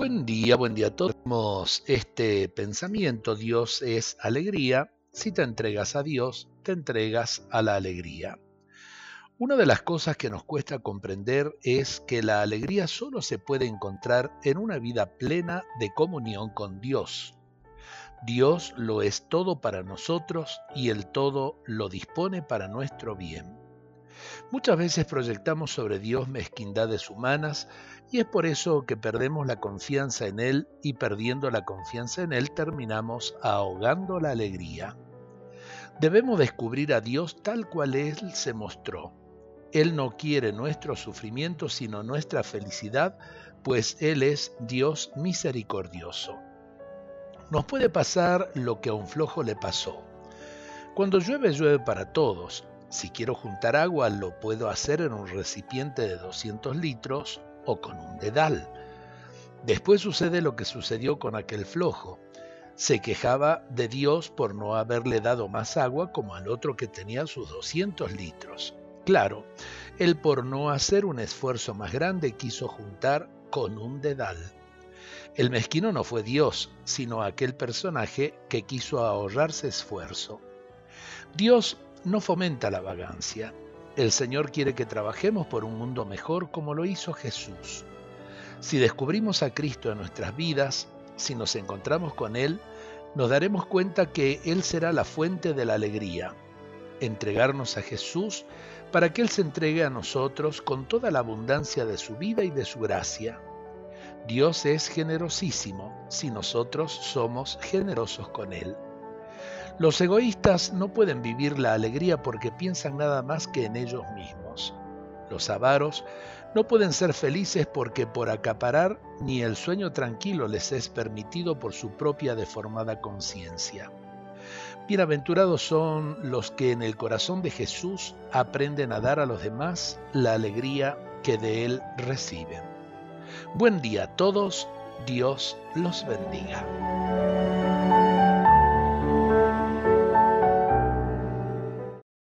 Buen día, buen día a todos. Este pensamiento, Dios es alegría. Si te entregas a Dios, te entregas a la alegría. Una de las cosas que nos cuesta comprender es que la alegría solo se puede encontrar en una vida plena de comunión con Dios. Dios lo es todo para nosotros y el todo lo dispone para nuestro bien. Muchas veces proyectamos sobre Dios mezquindades humanas y es por eso que perdemos la confianza en Él y perdiendo la confianza en Él terminamos ahogando la alegría. Debemos descubrir a Dios tal cual Él se mostró. Él no quiere nuestro sufrimiento sino nuestra felicidad, pues Él es Dios misericordioso. Nos puede pasar lo que a un flojo le pasó. Cuando llueve, llueve para todos, si quiero juntar agua lo puedo hacer en un recipiente de 200 litros o con un dedal. Después sucede lo que sucedió con aquel flojo. Se quejaba de Dios por no haberle dado más agua como al otro que tenía sus 200 litros. Claro, él por no hacer un esfuerzo más grande quiso juntar con un dedal. El mezquino no fue Dios, sino aquel personaje que quiso ahorrarse esfuerzo. Dios no fomenta la vagancia. El Señor quiere que trabajemos por un mundo mejor como lo hizo Jesús. Si descubrimos a Cristo en nuestras vidas, si nos encontramos con Él, nos daremos cuenta que Él será la fuente de la alegría. Entregarnos a Jesús para que Él se entregue a nosotros con toda la abundancia de su vida y de su gracia. Dios es generosísimo si nosotros somos generosos con Él. Los egoístas no pueden vivir la alegría porque piensan nada más que en ellos mismos. Los avaros no pueden ser felices porque por acaparar ni el sueño tranquilo les es permitido por su propia deformada conciencia. Bienaventurados son los que en el corazón de Jesús aprenden a dar a los demás la alegría que de Él reciben. Buen día a todos, Dios los bendiga.